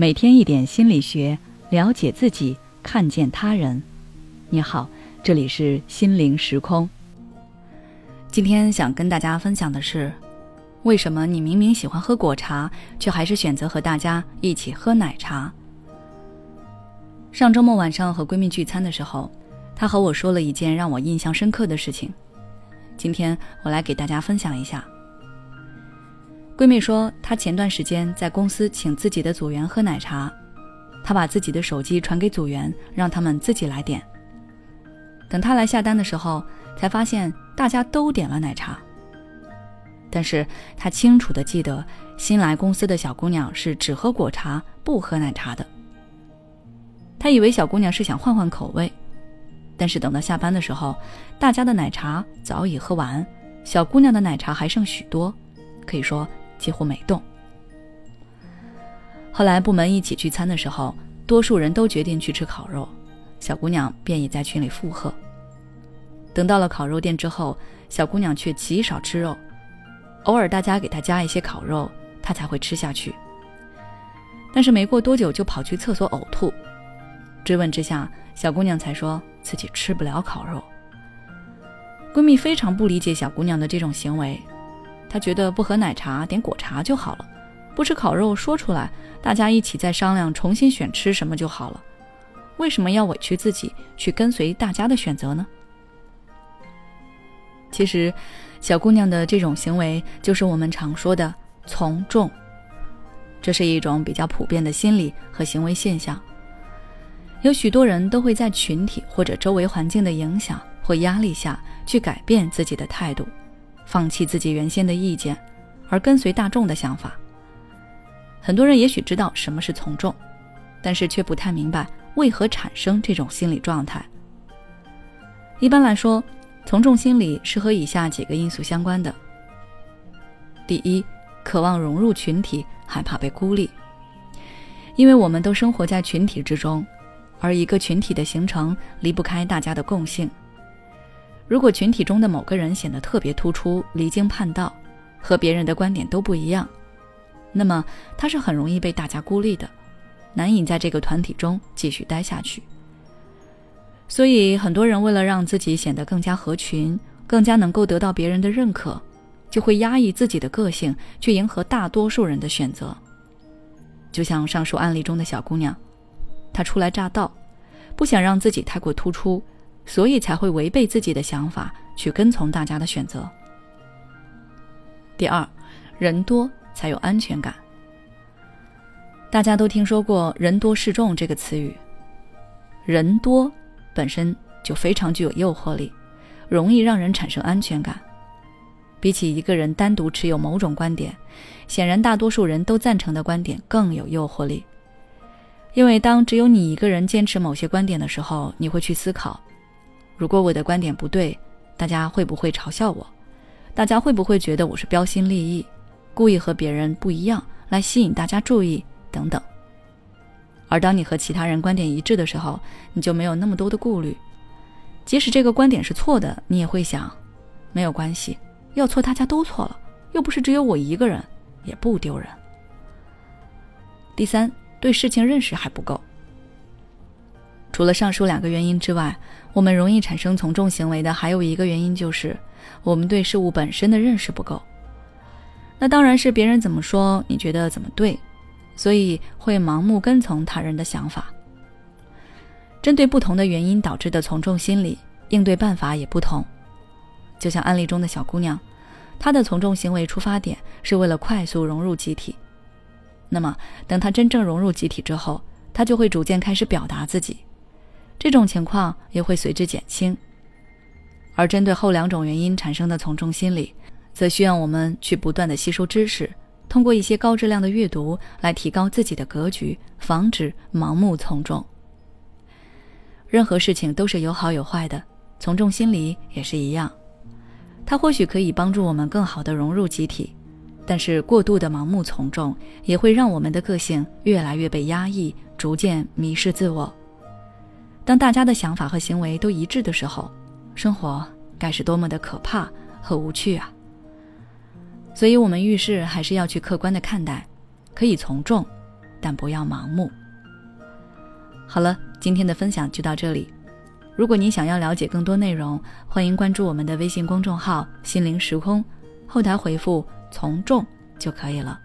每天一点心理学，了解自己，看见他人。你好，这里是心灵时空。今天想跟大家分享的是，为什么你明明喜欢喝果茶，却还是选择和大家一起喝奶茶？上周末晚上和闺蜜聚餐的时候，她和我说了一件让我印象深刻的事情。今天我来给大家分享一下。闺蜜说，她前段时间在公司请自己的组员喝奶茶，她把自己的手机传给组员，让他们自己来点。等她来下单的时候，才发现大家都点了奶茶。但是她清楚的记得，新来公司的小姑娘是只喝果茶不喝奶茶的。她以为小姑娘是想换换口味，但是等到下班的时候，大家的奶茶早已喝完，小姑娘的奶茶还剩许多，可以说。几乎没动。后来部门一起聚餐的时候，多数人都决定去吃烤肉，小姑娘便已在群里附和。等到了烤肉店之后，小姑娘却极少吃肉，偶尔大家给她加一些烤肉，她才会吃下去。但是没过多久就跑去厕所呕吐，追问之下，小姑娘才说自己吃不了烤肉。闺蜜非常不理解小姑娘的这种行为。他觉得不喝奶茶点果茶就好了，不吃烤肉说出来，大家一起再商量重新选吃什么就好了。为什么要委屈自己去跟随大家的选择呢？其实，小姑娘的这种行为就是我们常说的从众，这是一种比较普遍的心理和行为现象。有许多人都会在群体或者周围环境的影响或压力下去改变自己的态度。放弃自己原先的意见，而跟随大众的想法。很多人也许知道什么是从众，但是却不太明白为何产生这种心理状态。一般来说，从众心理是和以下几个因素相关的：第一，渴望融入群体，害怕被孤立。因为我们都生活在群体之中，而一个群体的形成离不开大家的共性。如果群体中的某个人显得特别突出、离经叛道，和别人的观点都不一样，那么他是很容易被大家孤立的，难以在这个团体中继续待下去。所以，很多人为了让自己显得更加合群，更加能够得到别人的认可，就会压抑自己的个性，去迎合大多数人的选择。就像上述案例中的小姑娘，她初来乍到，不想让自己太过突出。所以才会违背自己的想法去跟从大家的选择。第二，人多才有安全感。大家都听说过“人多势众”这个词语，人多本身就非常具有诱惑力，容易让人产生安全感。比起一个人单独持有某种观点，显然大多数人都赞成的观点更有诱惑力。因为当只有你一个人坚持某些观点的时候，你会去思考。如果我的观点不对，大家会不会嘲笑我？大家会不会觉得我是标新立异，故意和别人不一样来吸引大家注意等等？而当你和其他人观点一致的时候，你就没有那么多的顾虑。即使这个观点是错的，你也会想，没有关系，要错大家都错了，又不是只有我一个人，也不丢人。第三，对事情认识还不够。除了上述两个原因之外，我们容易产生从众行为的还有一个原因就是，我们对事物本身的认识不够。那当然是别人怎么说，你觉得怎么对，所以会盲目跟从他人的想法。针对不同的原因导致的从众心理，应对办法也不同。就像案例中的小姑娘，她的从众行为出发点是为了快速融入集体。那么，等她真正融入集体之后，她就会逐渐开始表达自己。这种情况也会随之减轻，而针对后两种原因产生的从众心理，则需要我们去不断的吸收知识，通过一些高质量的阅读来提高自己的格局，防止盲目从众。任何事情都是有好有坏的，从众心理也是一样，它或许可以帮助我们更好的融入集体，但是过度的盲目从众也会让我们的个性越来越被压抑，逐渐迷失自我。当大家的想法和行为都一致的时候，生活该是多么的可怕和无趣啊！所以，我们遇事还是要去客观的看待，可以从众，但不要盲目。好了，今天的分享就到这里。如果您想要了解更多内容，欢迎关注我们的微信公众号“心灵时空”，后台回复“从众”就可以了。